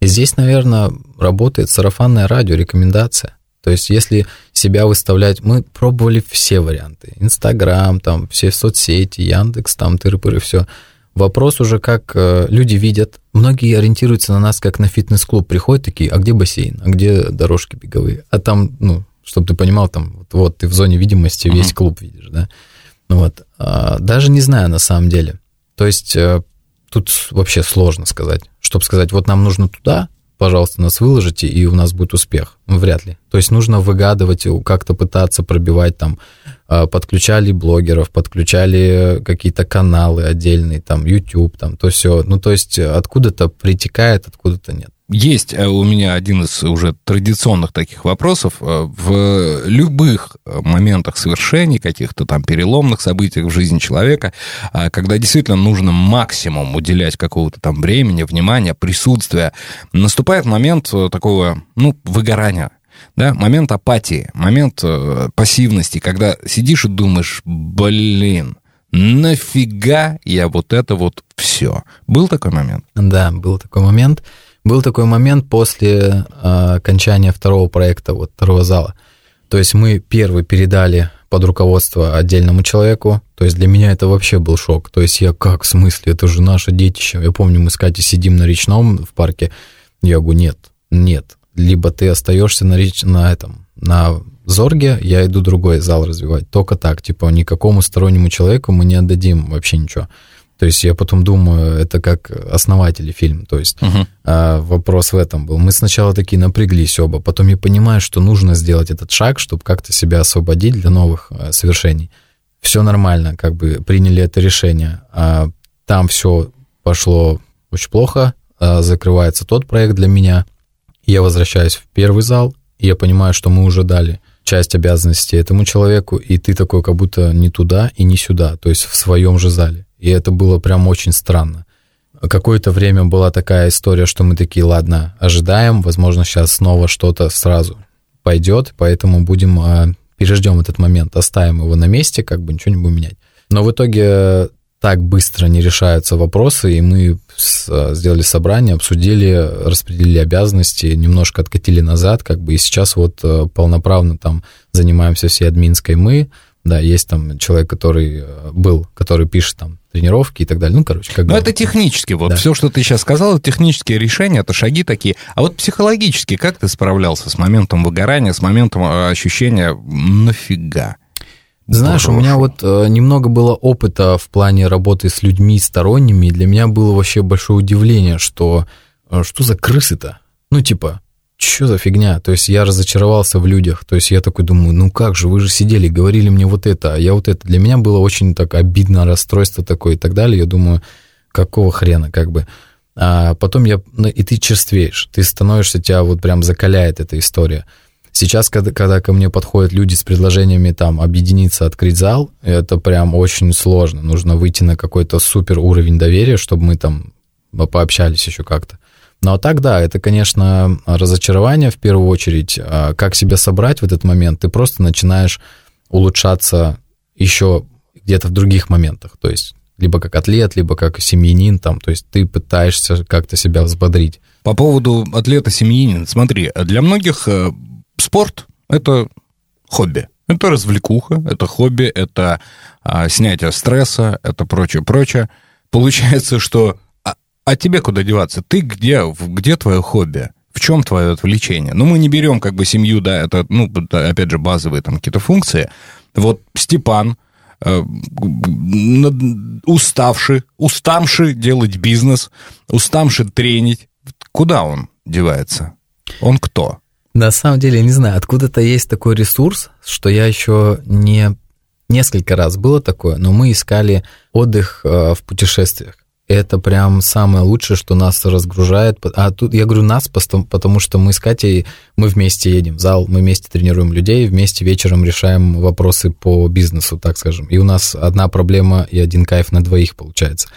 здесь, наверное, работает сарафанное радио, рекомендация. То есть, если себя выставлять, мы пробовали все варианты. Инстаграм, там, все соцсети, Яндекс, там, тыры-пыры, все. Вопрос уже, как э, люди видят. Многие ориентируются на нас, как на фитнес-клуб. Приходят такие, а где бассейн, а где дорожки беговые? А там, ну, чтобы ты понимал, там, вот, вот ты в зоне видимости весь uh-huh. клуб видишь, да? Ну вот. А, даже не знаю на самом деле. То есть, э, тут вообще сложно сказать. Чтобы сказать, вот нам нужно туда, пожалуйста, нас выложите, и у нас будет успех. Вряд ли. То есть нужно выгадывать, как-то пытаться пробивать там. А, подключали блогеров, подключали какие-то каналы отдельные, там, YouTube, там, то все. Ну, то есть откуда-то притекает, откуда-то нет. Есть э, у меня один из уже традиционных таких вопросов. Э, в любых моментах совершений, каких-то там переломных событиях в жизни человека, а, когда действительно нужно максимум уделять какого-то там времени, внимания, присутствия, наступает момент э, такого, ну, выгорания да, момент апатии, момент пассивности, когда сидишь и думаешь, блин, нафига я вот это вот все. Был такой момент? Да, был такой момент. Был такой момент после э, окончания второго проекта, вот второго зала. То есть мы первый передали под руководство отдельному человеку. То есть для меня это вообще был шок. То есть я как, в смысле, это же наше детище. Я помню, мы с Катей сидим на речном в парке. Я говорю, нет, нет. Либо ты остаешься на, реч... на этом, на Зорге, я иду другой зал развивать. Только так, типа, никакому стороннему человеку мы не отдадим вообще ничего. То есть я потом думаю, это как основатели фильм. То есть uh-huh. а, вопрос в этом был. Мы сначала такие напряглись оба, потом я понимаю, что нужно сделать этот шаг, чтобы как-то себя освободить для новых а, совершений. Все нормально, как бы приняли это решение. А там все пошло очень плохо, а, закрывается тот проект для меня. Я возвращаюсь в первый зал, и я понимаю, что мы уже дали часть обязанностей этому человеку, и ты такой как будто не туда и не сюда, то есть в своем же зале. И это было прям очень странно. Какое-то время была такая история, что мы такие, ладно, ожидаем, возможно, сейчас снова что-то сразу пойдет, поэтому будем, а, переждем этот момент, оставим его на месте, как бы ничего не будем менять. Но в итоге так быстро не решаются вопросы, и мы а, сделали собрание, обсудили, распределили обязанности, немножко откатили назад, как бы, и сейчас вот а, полноправно там занимаемся всей админской мы, да, есть там человек, который был, который пишет там тренировки и так далее. Ну, короче, как бы... это технически. Вот да. все, что ты сейчас сказал, это технические решения, это шаги такие. А вот психологически как ты справлялся с моментом выгорания, с моментом э, ощущения «нафига»? Знаешь, Брошу. у меня вот э, немного было опыта в плане работы с людьми сторонними, и для меня было вообще большое удивление, что э, что за крысы-то? Ну, типа, что за фигня? То есть я разочаровался в людях. То есть я такой думаю, ну как же, вы же сидели, говорили мне вот это, а я вот это. Для меня было очень так обидно, расстройство такое и так далее. Я думаю, какого хрена, как бы. А потом я, ну, и ты черствеешь, ты становишься, тебя вот прям закаляет эта история. Сейчас, когда, когда ко мне подходят люди с предложениями там объединиться, открыть зал, это прям очень сложно. Нужно выйти на какой-то супер уровень доверия, чтобы мы там пообщались еще как-то. Ну а так, да, это, конечно, разочарование в первую очередь. А как себя собрать в этот момент? Ты просто начинаешь улучшаться еще где-то в других моментах. То есть либо как атлет, либо как семьянин, там, то есть ты пытаешься как-то себя взбодрить. По поводу атлета-семьянин, смотри, для многих э, спорт – это хобби. Это развлекуха, это хобби, это а, снятие стресса, это прочее, прочее. Получается, что а тебе куда деваться? Ты где? Где твое хобби? В чем твое отвлечение? Ну, мы не берем как бы семью, да, это, ну, опять же, базовые там какие-то функции. Вот Степан, э, уставший, устамший делать бизнес, уставший тренить, куда он девается? Он кто? На самом деле, не знаю, откуда-то есть такой ресурс, что я еще не... Несколько раз было такое, но мы искали отдых э, в путешествиях. Это прям самое лучшее, что нас разгружает. А тут я говорю нас, потому что мы с Катей, мы вместе едем в зал, мы вместе тренируем людей, вместе вечером решаем вопросы по бизнесу, так скажем. И у нас одна проблема и один кайф на двоих получается.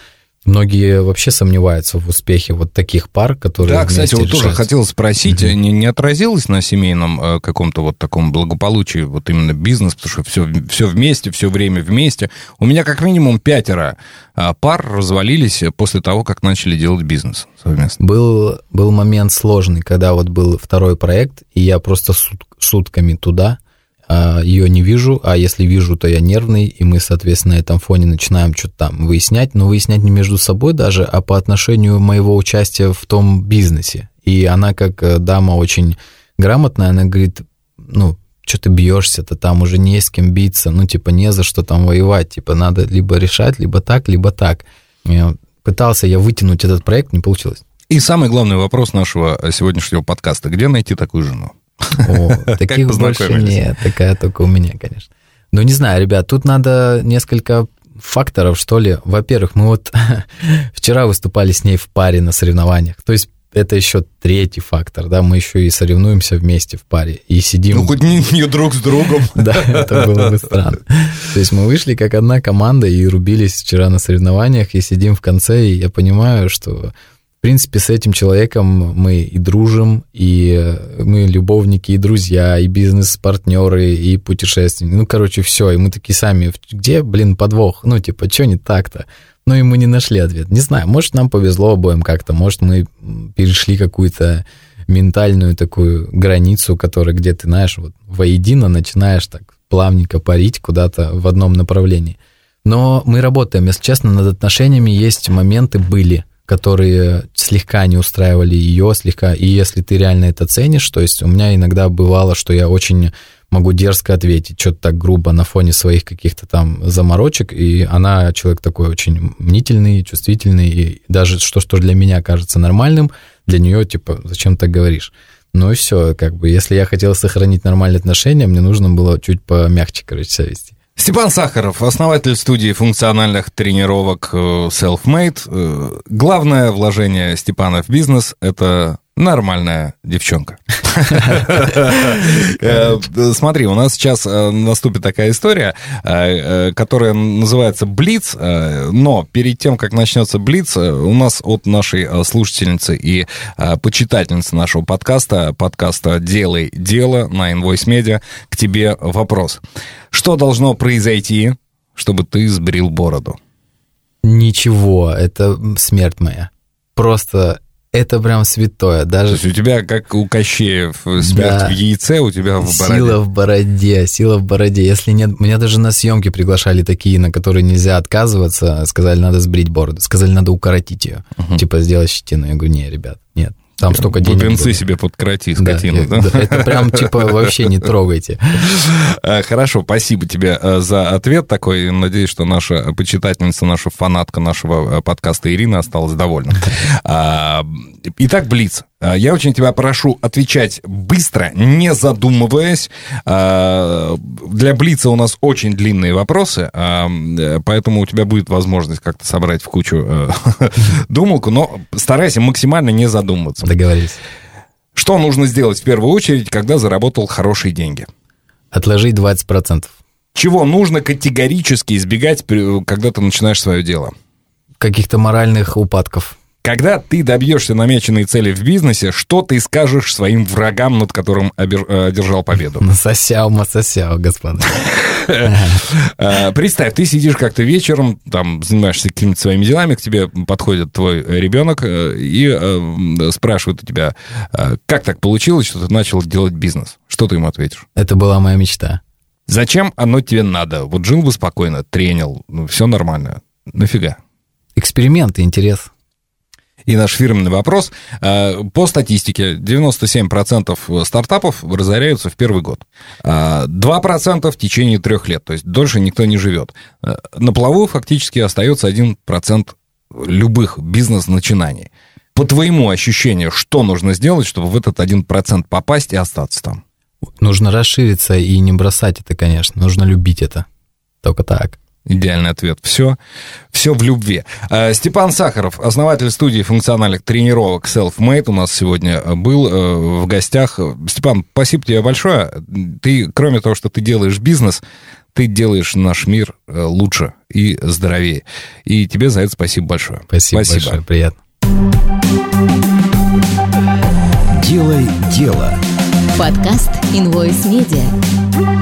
Многие вообще сомневаются в успехе вот таких пар, которые Да, кстати, вот тоже решают. хотел спросить, не, не отразилось на семейном э, каком-то вот таком благополучии вот именно бизнес, потому что все, все вместе, все время вместе. У меня как минимум пятеро а, пар развалились после того, как начали делать бизнес совместно. Был, был момент сложный, когда вот был второй проект, и я просто сут- сутками туда, ее не вижу, а если вижу, то я нервный, и мы, соответственно, на этом фоне начинаем что-то там выяснять, но выяснять не между собой даже, а по отношению моего участия в том бизнесе. И она, как э, дама очень грамотная, она говорит, ну, что ты бьешься-то, там уже не с кем биться, ну, типа, не за что там воевать, типа, надо либо решать, либо так, либо так. Пытался я вытянуть этот проект, не получилось. И самый главный вопрос нашего сегодняшнего подкаста. Где найти такую жену? О, таких больше нет, такая только у меня, конечно. Ну, не знаю, ребят, тут надо несколько факторов, что ли. Во-первых, мы вот вчера выступали с ней в паре на соревнованиях. То есть это еще третий фактор, да, мы еще и соревнуемся вместе в паре и сидим... Ну, хоть не, не друг с другом. Да, это было бы странно. То есть мы вышли как одна команда и рубились вчера на соревнованиях, и сидим в конце, и я понимаю, что, в принципе, с этим человеком мы и дружим, и э, мы любовники, и друзья, и бизнес-партнеры, и путешественники. Ну, короче, все. И мы такие сами, где, блин, подвох? Ну, типа, что не так-то? Ну, и мы не нашли ответ. Не знаю, может, нам повезло обоим как-то, может, мы перешли какую-то ментальную такую границу, которая где ты, знаешь, вот воедино начинаешь так плавненько парить куда-то в одном направлении. Но мы работаем, если честно, над отношениями есть моменты были, которые слегка не устраивали ее, слегка, и если ты реально это ценишь, то есть у меня иногда бывало, что я очень могу дерзко ответить, что-то так грубо на фоне своих каких-то там заморочек, и она человек такой очень мнительный, чувствительный, и даже что, что для меня кажется нормальным, для нее, типа, зачем так говоришь? Ну и все, как бы, если я хотел сохранить нормальные отношения, мне нужно было чуть помягче, короче, себя вести. Степан Сахаров, основатель студии функциональных тренировок э, Selfmade. Э, Главное вложение Степана в бизнес – это нормальная девчонка. Э, Смотри, у нас сейчас э, наступит такая история, э, которая называется Блиц, но перед тем, как начнется Блиц, у нас от нашей слушательницы и почитательницы нашего подкаста, подкаста «Делай дело» на Invoice Media, к тебе вопрос. Что должно произойти, чтобы ты сбрил бороду? Ничего, это смерть моя. Просто это прям святое. То Даже есть у тебя, как у Кощеев, смерть Да. в яйце, у тебя в бороде. Сила в бороде, сила в бороде. Если нет, меня даже на съемки приглашали такие, на которые нельзя отказываться. Сказали, надо сбрить бороду. Сказали, надо укоротить ее. Типа сделать щетину. Я говорю, не, ребят, нет. Там столько денег. Бубенцы было». себе скотину, я- да? да, Это прям типа вообще не трогайте. Э, Хорошо, спасибо тебе э, за ответ такой. Надеюсь, что наша почитательница, наша фанатка нашего э, подкаста Ирина осталась довольна. А, Итак, Блиц. А, Я очень тебя прошу отвечать быстро, не задумываясь. А, Для Блица у нас очень длинные вопросы, а, э, поэтому у тебя будет возможность как-то собрать в кучу э, думалку, но старайся максимально не задумываться. Договорились. Что нужно сделать в первую очередь, когда заработал хорошие деньги? Отложить 20%. Чего нужно категорически избегать, когда ты начинаешь свое дело? Каких-то моральных упадков. Когда ты добьешься намеченной цели в бизнесе, что ты скажешь своим врагам, над которым э, одержал победу? Насосял, масосял, господа. Э, Представь, ты сидишь как-то вечером, там, занимаешься какими-то своими делами, к тебе подходит твой ребенок э, и спрашивает у тебя, как так получилось, что ты начал делать бизнес? Что ты ему ответишь? Это была моя мечта. Зачем оно тебе надо? Вот жил бы спокойно, тренил, ну, все нормально. Нафига? Эксперимент и интерес. И наш фирменный вопрос. Э, по статистике, 97% стартапов разоряются в первый год. 2% э, в течение трех лет, то есть дольше никто не живет. Э, на плаву фактически остается 1% любых бизнес-начинаний. По твоему ощущению, что нужно сделать, чтобы в этот 1% попасть и остаться там? Нужно расшириться и не бросать это, конечно. Нужно любить это. Только так. Идеальный ответ. Все, все в любви. Э, Степан Сахаров, основатель студии функциональных тренировок Self-Made у нас сегодня был э, в гостях. Степан, спасибо тебе большое. Ты, кроме того, что ты делаешь бизнес, ты делаешь наш мир э, лучше и здоровее. И тебе за это спасибо большое. Спасибо, спасибо. большое, приятно. Делай дело. Подкаст Invoice Media.